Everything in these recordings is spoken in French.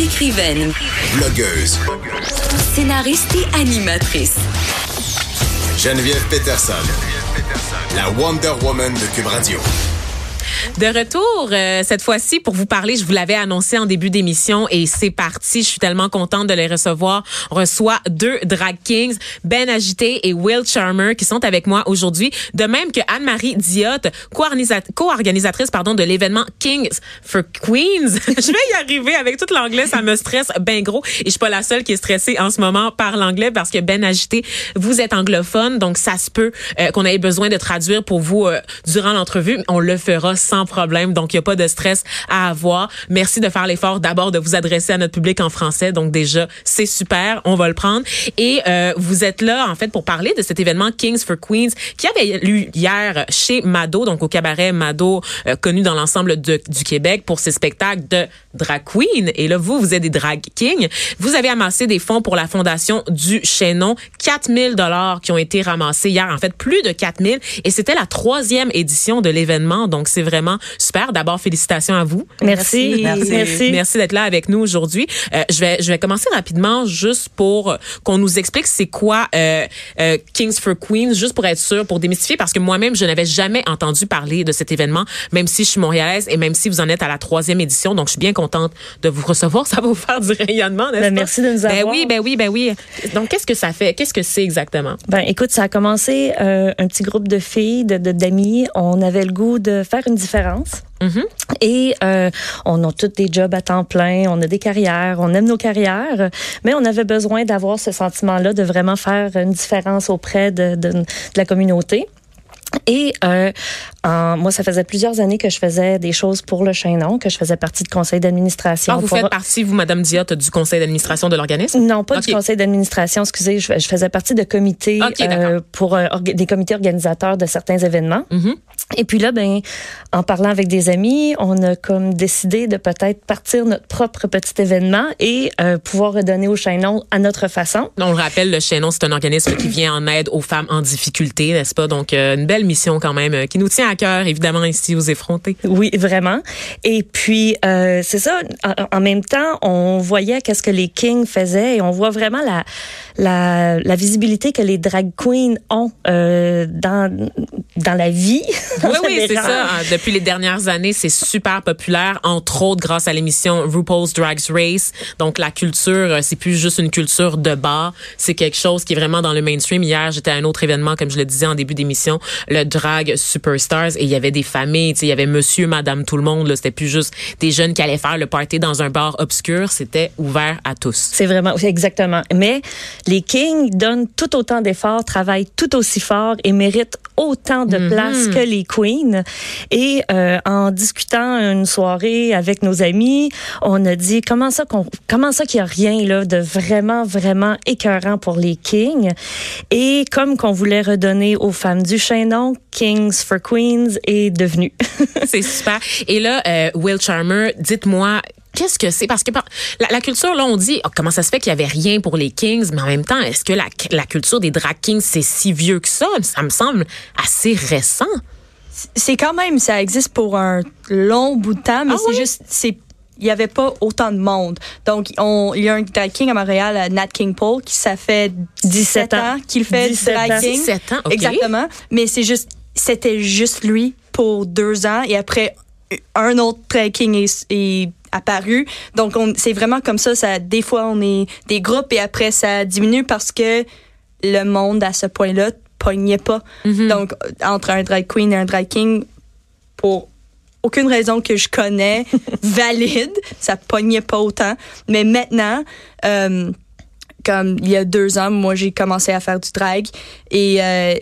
Écrivaine, Blogueuse. scénariste et animatrice. Geneviève Peterson. La Wonder Woman de Cube Radio. De retour euh, cette fois-ci pour vous parler, je vous l'avais annoncé en début d'émission et c'est parti. Je suis tellement contente de les recevoir. On reçoit deux drag kings, Ben Agité et Will Charmer, qui sont avec moi aujourd'hui. De même que Anne-Marie Diotte, co-organisatrice pardon de l'événement Kings for Queens. je vais y arriver avec tout l'anglais, ça me stresse ben gros et je suis pas la seule qui est stressée en ce moment par l'anglais parce que Ben Agité, vous êtes anglophone, donc ça se peut euh, qu'on ait besoin de traduire pour vous euh, durant l'entrevue. On le fera sans problème. Donc, il n'y a pas de stress à avoir. Merci de faire l'effort d'abord de vous adresser à notre public en français. Donc, déjà, c'est super. On va le prendre. Et euh, vous êtes là, en fait, pour parler de cet événement Kings for Queens qui avait lieu hier chez Mado, donc au cabaret Mado, euh, connu dans l'ensemble du Québec pour ses spectacles de drag queen. Et là, vous, vous êtes des drag kings. Vous avez amassé des fonds pour la fondation du Chaînon. 4000 dollars qui ont été ramassés hier. En fait, plus de 4000. Et c'était la troisième édition de l'événement. Donc, c'est vraiment super. D'abord, félicitations à vous. Merci. Merci. Merci, d'être là avec nous aujourd'hui. Euh, je vais je vais commencer rapidement juste pour qu'on nous explique c'est quoi euh, euh, Kings for Queens, juste pour être sûr, pour démystifier, parce que moi-même, je n'avais jamais entendu parler de cet événement, même si je suis montréalaise et même si vous en êtes à la troisième édition. Donc, je suis bien contente de vous recevoir. Ça va vous faire du rayonnement, n'est-ce ben, Merci de nous avoir. Ben oui, ben oui, ben oui. Donc, qu'est-ce que ça fait? Qu'est-ce que c'est exactement? Ben, écoute, ça a commencé euh, un petit groupe de filles, de d'amis. On avait le goût de faire une différence Mm-hmm. Et euh, on a tous des jobs à temps plein, on a des carrières, on aime nos carrières, mais on avait besoin d'avoir ce sentiment-là de vraiment faire une différence auprès de, de, de la communauté. Et euh, moi, ça faisait plusieurs années que je faisais des choses pour le Chaînon, que je faisais partie du conseil d'administration. Ah, vous faites partie, vous, Madame Diotte, du conseil d'administration de l'organisme? Non, pas du conseil d'administration, excusez. Je, faisais partie de comités euh, pour euh, des comités organisateurs de certains événements. Mm-hmm. Et puis là, ben, en parlant avec des amis, on a comme décidé de peut-être partir notre propre petit événement et euh, pouvoir redonner au Chaînon à notre façon. On le rappelle, le Chaînon, c'est un organisme qui vient en aide aux femmes en difficulté, n'est-ce pas? Donc, une belle mission quand même qui nous tient à cœur, évidemment, ici aux effrontés. Oui, vraiment. Et puis, euh, c'est ça, en, même temps, on voyait qu'est-ce que les Kings faisaient et on voit vraiment la, la, la visibilité que les drag queens ont euh, dans, dans la vie. Oui, oui, c'est ça. Depuis les dernières années, c'est super populaire, entre autres grâce à l'émission RuPaul's Drag Race. Donc, la culture, euh, c'est plus juste une culture de bar, c'est quelque chose qui est vraiment dans le mainstream. Hier, j'étais à un autre événement, comme je le disais en début d'émission, le Drag Superstars, et il y avait des familles, il y avait monsieur, madame, tout le monde. C'était plus juste des jeunes qui allaient faire le party dans un bar obscur. C'était ouvert à tous. C'est vraiment, exactement. Mais les Kings donnent tout autant d'efforts, travaillent tout aussi fort et méritent autant de mhm. place que les Queens. Et euh, en discutant une soirée avec nos amis, on a dit comment ça qu'on comment ça qu'il y a rien là de vraiment vraiment écœurant pour les Kings? Et comme qu'on voulait redonner aux femmes du Chaînon, Kings for Queens est devenu. C'est super. Et là, euh, Will Charmer, dites-moi Qu'est-ce que c'est? Parce que la, culture, là, on dit, oh, comment ça se fait qu'il y avait rien pour les Kings, mais en même temps, est-ce que la, la culture des drag kings, c'est si vieux que ça? Ça me semble assez récent. C'est quand même, ça existe pour un long bout de temps, mais ah c'est juste, c'est il n'y avait pas autant de monde. Donc, on, il y a un drag king à Montréal, Nat King Paul, qui ça fait 17 ans qu'il fait du drag king. 17 ans, Exactement. Mais c'est juste, c'était juste lui pour deux ans et après, un autre drag king est, est apparu. Donc, c'est vraiment comme ça, ça. Des fois, on est des groupes et après, ça diminue parce que le monde, à ce point-là, pognait pas. Mm-hmm. Donc, entre un drag queen et un drag king, pour aucune raison que je connais valide, ça pognait pas autant. Mais maintenant, euh, comme il y a deux ans, moi, j'ai commencé à faire du drag et euh,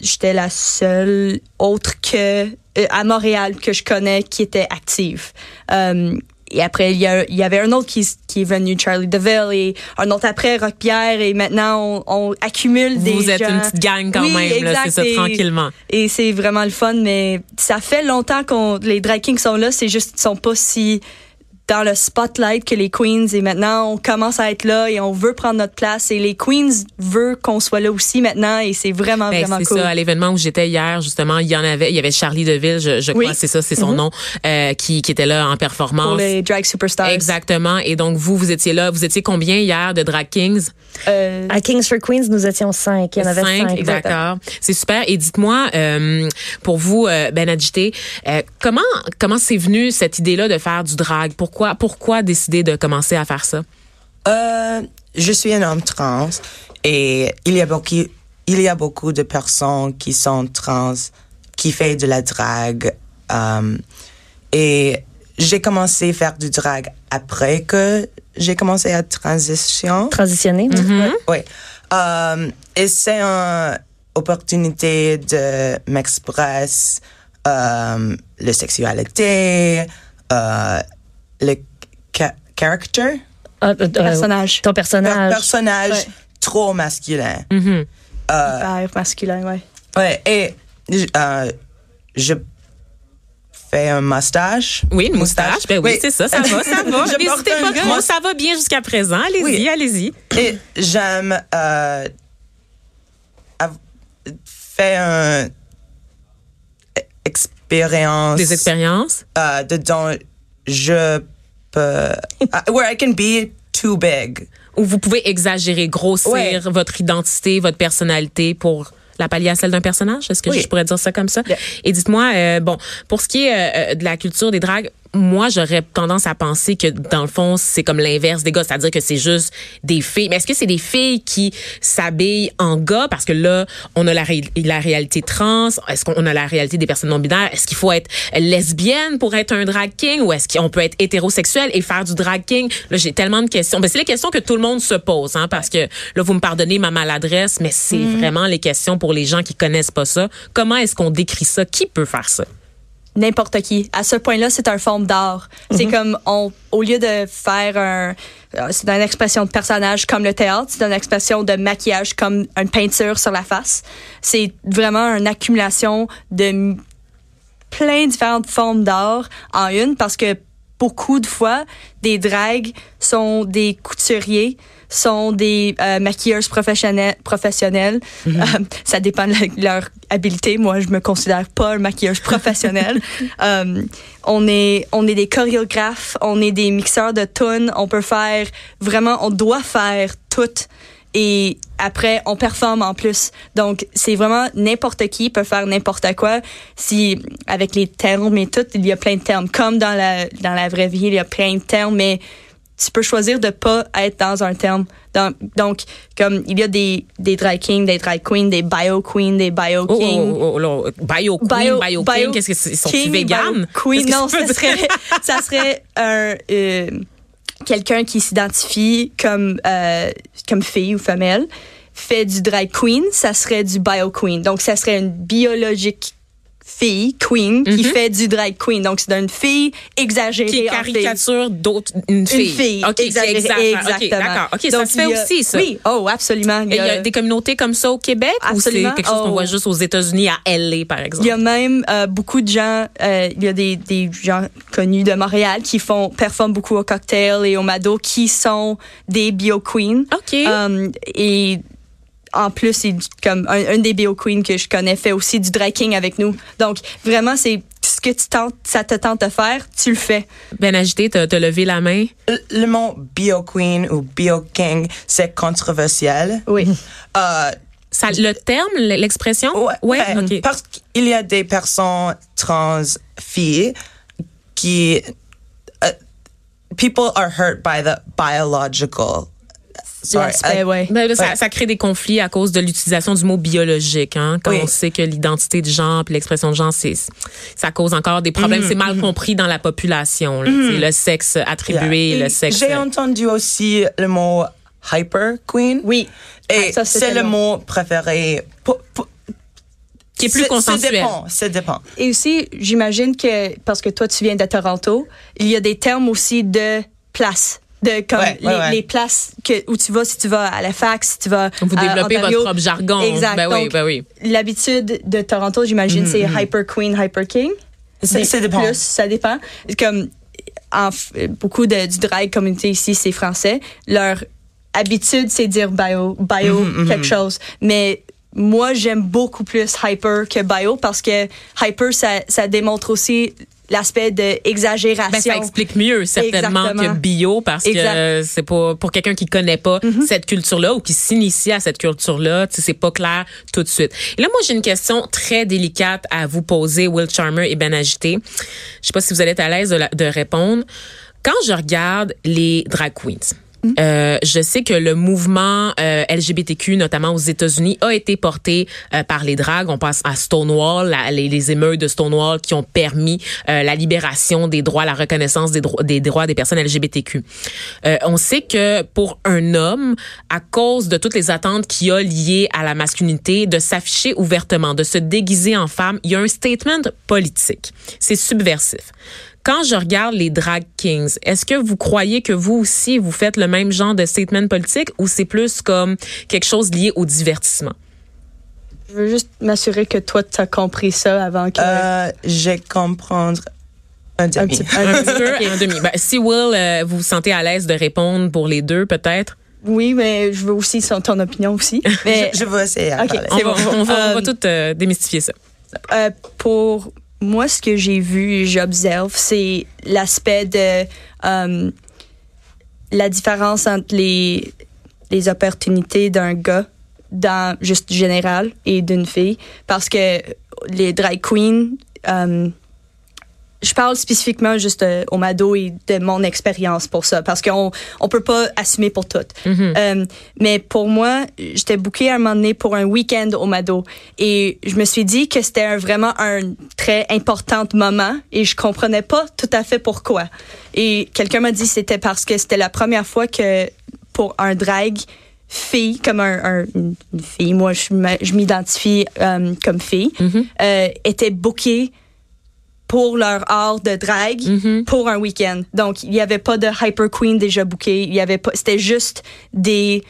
j'étais la seule autre que euh, à Montréal que je connais qui était active. Et après, il y, a, il y avait un autre qui, qui est venu, Charlie DeVille, et un autre après, Rock Pierre, et maintenant, on, on accumule des Vous êtes gens. une petite gang quand Oui, même, là, c'est ça, et- tranquillement. Et c'est vraiment le fun, mais ça fait longtemps qu'on les drag kings sont là, c'est juste qu'ils sont pas si dans le spotlight que les queens et maintenant on commence à être là et on veut prendre notre place et les queens veulent qu'on soit là aussi maintenant et c'est vraiment Ben, vraiment c'est cool. ça, à l'événement où j'étais hier, justement, il y en avait, il y avait Charlie Deville, je, je crois, Oui. c'est ça, c'est son nom, euh, qui, qui était là en performance. pour les drag superstars. Exactement. Et donc, vous, vous étiez là. Vous étiez combien hier de Drag Kings? Euh, À Kings for Queens, nous étions cinq. Il y en avait cinq. exactement. D'accord. C'est super. Et dites-moi, euh, pour vous, euh, Ben Agité, euh, comment comment c'est venu cette idée-là de faire du drag? Pourquoi pourquoi décider de commencer à faire ça? Euh, je suis un homme trans et il y a beaucoup, il y a beaucoup de personnes qui sont trans qui font de la drague. euh, et j'ai commencé à faire du drag après que j'ai commencé à transition. Transitionner. Mm-hmm. Oui. Euh, et c'est une opportunité de m'exprimer euh, la sexualité, le ca- character, Ah, euh, euh, personnage. ton un personnage. personnage Ouais. trop masculin. Hyper masculin, ouais. Ouais, et euh, je fais un moustache. Oui, une moustache. Ben oui, c'est ça, ça va, ça va. Je porte N'hésitez un pas gros- trop, ça va bien jusqu'à présent. Allez-y, Oui. allez-y. Et j'aime euh, faire une expérience Des expériences. euh, dedans je peux where I can be too big. Où vous pouvez exagérer, grossir Ouais. votre identité, votre personnalité pour la pallier à celle d'un personnage? Est-ce que Oui. je pourrais dire ça comme ça? Yeah. Et dites-moi, euh, bon, pour ce qui est euh, euh, de la culture des dragues, moi, j'aurais tendance à penser que, dans le fond, c'est comme l'inverse des gars, c'est-à-dire que c'est juste des filles. Mais est-ce que c'est des filles qui s'habillent en gars? Parce que là, on a la, ré- la réalité trans. Est-ce qu'on a la réalité des personnes non-binaires? Est-ce qu'il faut être lesbienne pour être un drag king? Ou est-ce qu'on peut être hétérosexuel et faire du drag king? Là, j'ai tellement de questions. Ben, c'est les questions que tout le monde se pose, hein, parce que là, vous me pardonnez ma maladresse, mais c'est vraiment les questions pour les gens qui connaissent pas ça. Comment est-ce qu'on décrit ça? Qui peut faire ça? N'importe qui. À ce point-là, c'est un forme d'art. C'est comme on, au lieu de faire un, euh, c'est une expression de personnage comme le théâtre, c'est une expression de maquillage comme une peinture sur la face. C'est vraiment une accumulation de plein de différentes formes d'art en une parce que beaucoup de fois, des dragues sont des couturiers, sont des euh, maquilleurs professionnels. professionnels. Euh, ça dépend de la- leur habileté. Moi, je me considère pas un maquilleuse professionnel. Euh, on est on est des chorégraphes, on est des mixeurs de tunes. On peut faire vraiment, on doit faire tout. Et après, on performe en plus. Donc, c'est vraiment n'importe qui peut faire n'importe quoi. Si, avec les termes et tout, il y a plein de termes. Comme dans la, dans la vraie vie, il y a plein de termes, mais tu peux choisir de pas être dans un terme. Dans- donc, comme il y a des, des drag kings, des drag queens, des bio queens, des bio Oh, kings. oh, oh, oh, oh, bio queen, bio, Bio- king, bio qu'est-ce que c'est? Sont-ils King, véganes? Queen, non, ça serait, ça serait un, euh, quelqu'un qui s'identifie comme, euh, comme fille ou femelle, fait du drag queen, ça serait du bio queen. Donc, ça serait une biologique fille, queen, qui Mhm. fait du drag queen. Donc, c'est d'une fille exagérée. qui caricature d'autres une fille. Une fille. OK, qui exagérée, exagère. OK, exactement. d'accord. OK, ça Donc, se fait a- aussi ça. Oui, oh, absolument. Il y a des communautés comme ça au Québec ou c'est Absolument. quelque chose qu'on Oh. voit juste aux États-Unis à LA par exemple Il y a même euh, beaucoup de gens, euh, il y a des, des gens connus de Montréal qui font performent beaucoup au cocktail et au Mado qui sont des bio queens. OK. Euh, et en plus, c'est du- comme un, un des bio queens que je connais fait aussi du drag king avec nous. Donc vraiment, c'est ce que tu tentes, ça te tente de faire, tu le fais. Ben agité, t'as t'as levé la main. Le, le mot bio queen ou bio king, c'est controversiel. Oui. Euh, Ça, le terme, l'expression? Ouais, ouais, ouais, OK. Parce qu'il y a des personnes trans filles qui. euh, people are hurt by the biological. L'aspect, uh, ouais. Ben, là, ça, Ouais. ça crée des conflits à cause de l'utilisation du mot biologique. Hein, quand Oui. on sait que l'identité de genre puis l'expression de genre, c'est, ça cause encore des problèmes. Mm-hmm. C'est mal compris dans la population. là, sais, Le sexe attribué, yeah. le sexe. J'ai entendu aussi le mot hyper queen. Oui. Et Ah, ça, c'est le mot préféré. Pour, pour- qui est plus consensuel. Ça dépend, ça dépend. Et aussi, j'imagine que, parce que toi, tu viens de Toronto, il y a des termes aussi de place. De comme Ouais, les, ouais, ouais. les places que, où tu vas, si tu vas à la fac, si tu vas Vous à développez votre propre jargon. Exact. Ben oui, ben oui. L'habitude de Toronto, j'imagine, c'est Hyper Queen, Hyper King. Ça, ça dépend. Plus, ça dépend. Comme en beaucoup de, du drag communauté ici, c'est français. Leur habitude, c'est dire bio, bio quelque chose. Mais moi, j'aime beaucoup plus hyper que bio parce que hyper, ça, ça démontre aussi l'aspect d'exagération. Ben, ça explique mieux certainement Exactement. que bio parce que Exact. c'est pas pour quelqu'un qui connaît pas cette culture-là ou qui s'initie à cette culture-là, c'est pas clair tout de suite. Et là, moi, j'ai une question très délicate à vous poser, Will Charmer et Ben Agité. Je sais pas si vous allez être à l'aise de, la- de répondre. Quand je regarde les drag queens, euh, je sais que le mouvement euh, LGBTQ, notamment aux États-Unis, a été porté euh, par les dragues. On passe à Stonewall, les, émeutes de Stonewall qui ont permis la libération des droits, la reconnaissance des, droits des personnes LGBTQ. On sait que pour un homme, à cause de toutes les attentes qu'il y a liées à la masculinité, de s'afficher ouvertement, de se déguiser en femme, il y a un statement politique. C'est subversif. Quand je regarde les drag kings, est-ce que vous croyez que vous aussi vous faites le même genre de statement politique ou c'est plus comme quelque chose lié au divertissement? Je veux juste m'assurer que toi, tu as compris ça avant que. Euh, je comprendre un un demi. petit peu. Un petit peu, un demi. Ben, si Will, euh, vous vous sentez à l'aise de répondre pour les deux, peut-être? Oui, mais je veux aussi ton opinion aussi. Mais je, je vais essayer. à Ok. parler. On C'est va, bon. on va, on va Euh, tout euh, démystifier ça. Euh, pour moi, ce que j'ai vu et j'observe, c'est l'aspect de euh, la différence entre les, les opportunités d'un gars dans juste général et d'une fille. Parce que les drag queens, euh, je parle spécifiquement juste euh, au Mado et de mon expérience pour ça, parce qu'on on peut pas assumer pour tout. Euh, mais pour moi, j'étais bookée à un moment donné pour un week-end au Mado, et je me suis dit que c'était vraiment un très important moment, et je comprenais pas tout à fait pourquoi. Et quelqu'un m'a dit que c'était parce que c'était la première fois que pour un drag fille comme un, un- une fille moi je m'identifie euh, comme fille euh, était bookée pour leur art de drag pour un week-end. Donc, il n'y avait pas de Hyper Queen déjà booké. Il y avait pas, c'était juste des,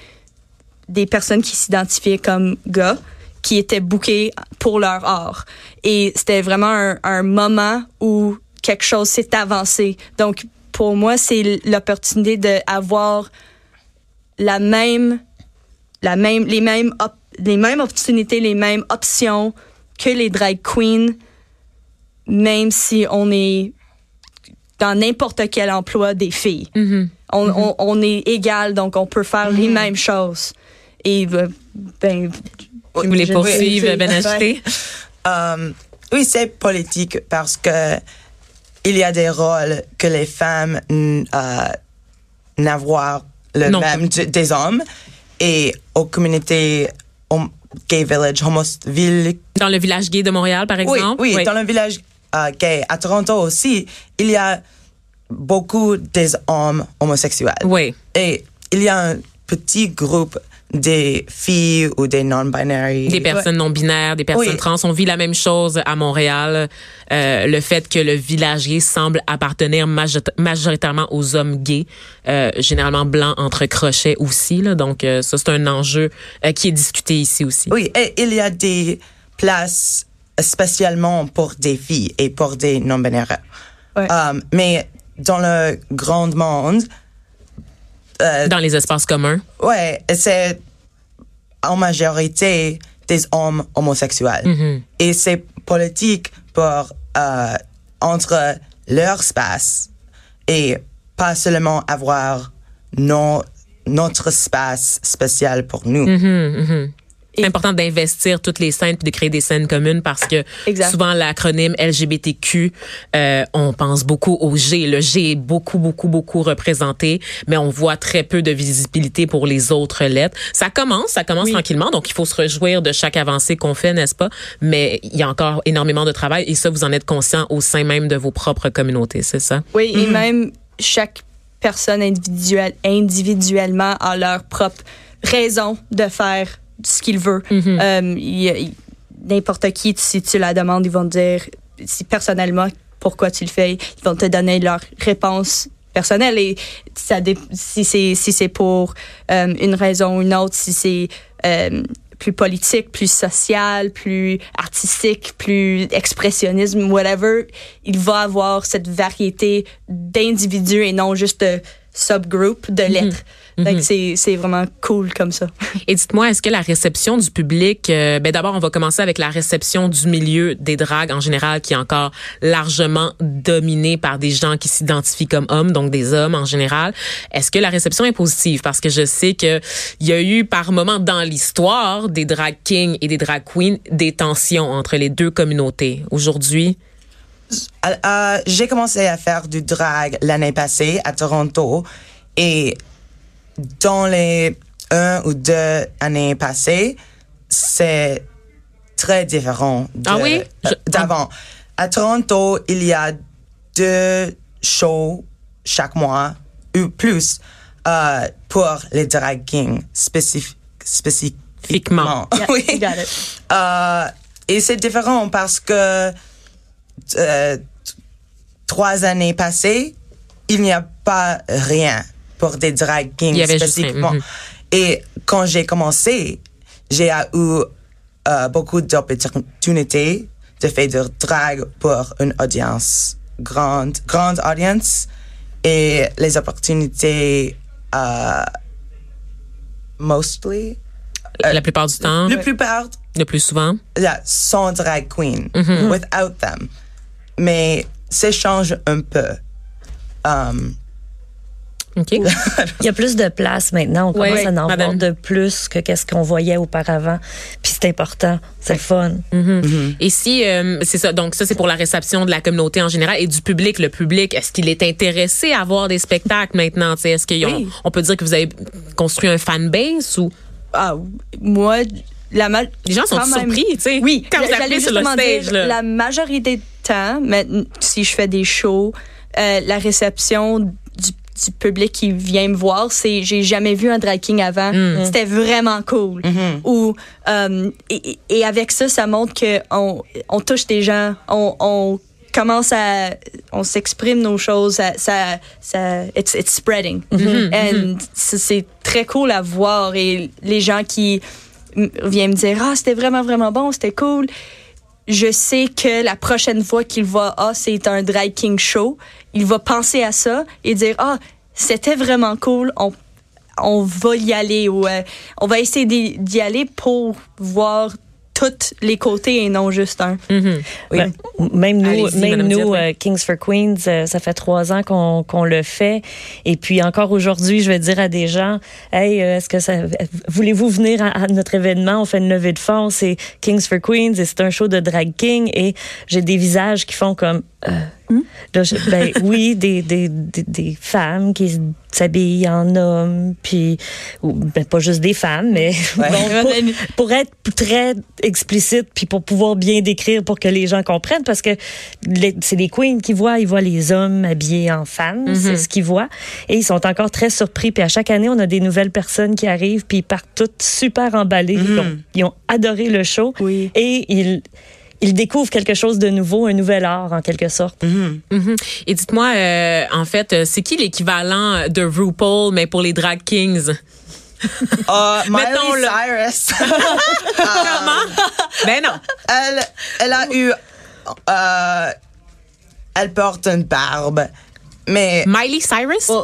des personnes qui s'identifiaient comme gars qui étaient bookés pour leur art. Et c'était vraiment un, un moment où quelque chose s'est avancé. Donc, pour moi, c'est l'opportunité d'avoir la même, la même, les mêmes, op- les mêmes opportunités, les mêmes options que les drag queens même si on est dans n'importe quel emploi des filles. Mm-hmm. on, on, on est égal, donc on peut faire les mêmes choses. Et euh, ben, Vous voulez je- poursuivre, oui, Ben c'est- Agité? Euh, oui, c'est politique parce que il y a des rôles que les femmes euh, n'avoir le Non. même des hommes et aux communautés hom- gay village, homosville. Dans le village gay de Montréal, par Oui, exemple? oui, dans le village euh, à Toronto aussi, il y a beaucoup des hommes homosexuels. Oui. Et il y a un petit groupe des filles ou des non-binaires. Des personnes non binaires, des personnes Oui. trans. On vit la même chose à Montréal. Euh, le fait que le village gay semble appartenir majo- majoritairement aux hommes gays, euh, généralement blancs entre crochets aussi. Là. Donc, euh, ça, c'est un enjeu qui est discuté ici aussi. Oui, et il y a des places spécialement pour des filles et pour des non-binaires. Ouais. Um, mais dans le grand monde, euh, Dans les espaces communs. ouais, c'est en majorité des hommes homosexuels. Et c'est politique pour euh, entre leur espace et pas seulement avoir nos, notre espace spécial pour nous. C'est important d'investir toutes les scènes puis de créer des scènes communes parce que Exact. souvent l'acronyme LGBTQ, euh, on pense beaucoup au G. Le G est beaucoup, beaucoup, beaucoup représenté, mais on voit très peu de visibilité pour les autres lettres. Ça commence, ça commence tranquillement, donc il faut se réjouir de chaque avancée qu'on fait, n'est-ce pas? Mais il y a encore énormément de travail et ça, vous en êtes conscient au sein même de vos propres communautés, c'est ça? Oui, et même chaque personne individuelle, individuellement a leur propre raison de faire ce qu'il veut. Euh, a- il- n'importe qui, si tu la demandes, ils vont te dire si personnellement pourquoi tu le fais. Ils vont te donner leur réponse personnelle et ça si c'est si c'est pour euh, une raison ou une autre, si c'est euh, plus politique, plus social, plus artistique, plus expressionnisme, whatever, il va avoir cette variété d'individus et non juste de subgroup de lettres. Fait que c'est c'est vraiment cool comme ça. Et dites-moi, est-ce que la réception du public, euh, ben d'abord, on va commencer avec la réception du milieu des dragues en général, qui est encore largement dominée par des gens qui s'identifient comme hommes, donc des hommes en général. Est-ce que la réception est positive? Parce que je sais que il y a eu par moments dans l'histoire des drag kings et des drag queens des tensions entre les deux communautés. Aujourd'hui, Euh, euh, j'ai commencé à faire du drag l'année passée à Toronto et dans les un ou deux années passées, c'est très différent de- Ah oui? Je- euh, d'avant. À Toronto, il y a deux shows chaque mois ou plus euh, pour les drag kings spécif- spécifiquement. Yeah, oui. you got it. Euh, et c'est différent parce que euh, trois années passées, il n'y a pas rien pour des drag kings Il y avait juste spécifiquement. rien, mhm. Et quand j'ai commencé, j'ai eu euh, beaucoup d'opportunités de faire du drag pour une audience grande, grande audience. Et les opportunités, euh, mostly, la plupart du temps, la plupart le plus souvent? yeah, sans drag queen, Mm-hmm. without them. Mais ça change un peu. Um, OK. Il y a plus de place maintenant. On commence à en madame. voir de plus que qu'est-ce qu'on voyait auparavant. Puis c'est important. C'est le fun. Et si, euh, c'est ça, donc ça c'est pour la réception de la communauté en général et du public. Le public, est-ce qu'il est intéressé à voir des spectacles maintenant? Tu sais, Est-ce qu'on Oui. on peut dire que vous avez construit un fanbase ou? Ah, moi, la ma- les gens sont surpris, tu sais? Oui, quand vous sur le stage, dire, là. la majorité temps, mais si je fais des shows, euh, la réception du, du public qui vient me voir, c'est j'ai jamais vu un drag king avant. Mm. C'était vraiment cool. Ou euh, et, et avec ça, ça montre que on, on touche des gens, on, on commence à on s'exprime nos choses ça ça, ça it's, it's spreading. And c'est- c'est très cool à voir. Et les gens qui viennent me dire ah c'était vraiment vraiment bon c'était cool je sais que la prochaine fois qu'il voit ah c'est un drag king show il va penser à ça et dire ah c'était vraiment cool on on va y aller ou euh, on va essayer d'y aller pour voir tous les côtés et non juste un. Mhm. oui. Ben, même nous, même nous, euh, Kings for Queens, euh, ça fait trois ans qu'on le fait. Et puis encore aujourd'hui, je vais dire à des gens, hey, euh, est-ce que ça, voulez-vous venir à, à notre événement? On fait une levée de fonds, c'est Kings for Queens et c'est un show de drag king. Et j'ai des visages qui font comme. euh, là, je- ben, oui, des, des, des, des femmes qui s'habillent en hommes, puis ben, pas juste des femmes, mais bon, pour, pour être très explicite, puis pour pouvoir bien décrire pour que les gens comprennent, parce que c'est les queens qui voient, ils voient les hommes habillés en femmes, c'est ce qu'ils voient, et ils sont encore très surpris. Puis à chaque année, on a des nouvelles personnes qui arrivent, puis ils partent toutes super emballées, ils, ont, ils ont adoré le show, Oui. et ils ils découvrent quelque chose de nouveau, un nouvel art en quelque sorte. Mhm. Et dites-moi, euh, en fait, euh, c'est qui l'équivalent de RuPaul, mais pour les drag kings? Uh, Miley Mettons-le. Cyrus, Comment? ben non. elle, elle a eu, euh, elle porte une barbe, mais Miley Cyrus? oh,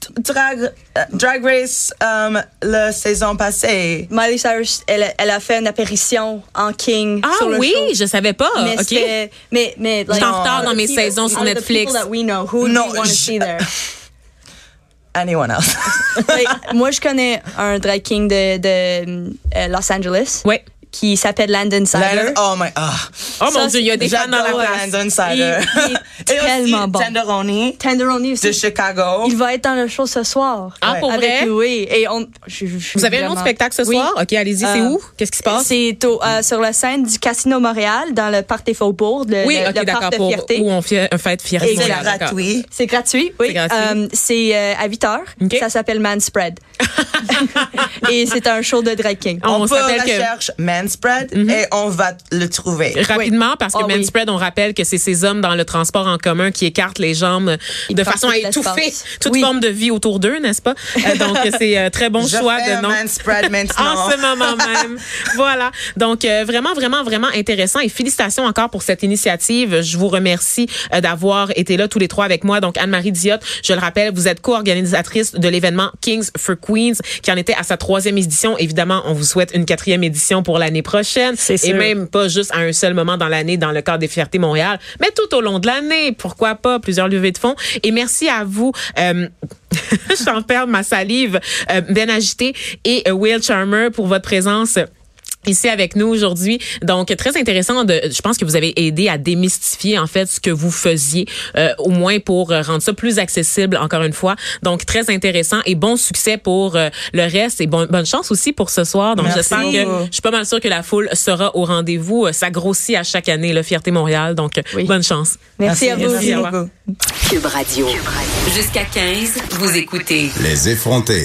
t- drag, euh, drag race, um, la saison passée. Miley Cyrus, elle, a- elle a fait une apparition en King ah sur le oui, show. je savais pas. Mais, OK. mais, mais, like, J'étais en retard dans mes of saisons people- sur Netflix. people that we know, who Non, do you je- see there? Anyone else? Like, moi, je connais un drag king de, de euh, Los Angeles Ouais. Qui s'appelle Landon Sider. Landon- oh my, ah. Oh mon Ça, Dieu, il y a des fans dans la place. Landon Sider. Il- il est Et aussi tellement bon. Tenderoni Tenderoni de aussi. Chicago. Il va être dans le show ce soir. Ah, Ouais. pour Avec vrai? oui. Et on, je- je suis Vous avez un autre spectacle ce Oui. soir? OK, allez-y, c'est Euh, où? Qu'est-ce qui se passe? C'est euh, sur la scène du Casino Montréal, dans le Parc des Faubourgs, le, Oui, le- OK, d'accord. Parc de Pour, Fierté. où on fait un fête fierté. Et c'est gratuit. C'est gratuit, oui. C'est gratuit. Euh, c'est à 8 heures. OK. Ça s'appelle Man Spread. Et c'est un show de drag king. On s'appelle que- recherche man spread et on va le trouver. Rapidement, parce que Ah man oui. spread, on rappelle que c'est ces hommes dans le transport en commun qui écartent les jambes Ils de façon à étouffer toute Oui. forme de vie autour d'eux, n'est-ce pas? Euh, donc, c'est euh, très bon Je choix fais de un nom. man spread maintenant. En ce moment même. voilà. Donc, euh, vraiment, vraiment, vraiment intéressant. Et félicitations encore pour cette initiative. Je vous remercie euh, d'avoir été là tous les trois avec moi. Donc, Anne-Marie Diotte, je le rappelle, vous êtes co-organisatrice de l'événement Kings for Queens, qui en était à sa troisième édition. Évidemment, on vous souhaite une quatrième édition pour l'année prochaine. C'est Et sûr. même pas juste à un seul moment dans l'année dans le cadre des Fiertés Montréal, mais tout au long de l'année. Pourquoi pas? Plusieurs levées de fonds. Et merci à vous. Euh, J'en perds ma salive. Euh, ben Agité et euh, Will Charmer pour votre présence ici avec nous aujourd'hui. Donc très intéressant de je pense que vous avez aidé à démystifier en fait ce que vous faisiez euh, au moins pour euh, rendre ça plus accessible encore une fois. Donc très intéressant et bon succès pour euh, le reste et bon, bonne chance aussi pour ce soir. Donc j'espère que je suis pas mal sûre que la foule sera au rendez-vous. Euh, Ça grossit à chaque année le Fierté Montréal. Donc euh, Oui. bonne chance. Merci, à vous. Merci revoir. beaucoup. Cube Radio. Jusqu'à 15, vous écoutez Les effrontés.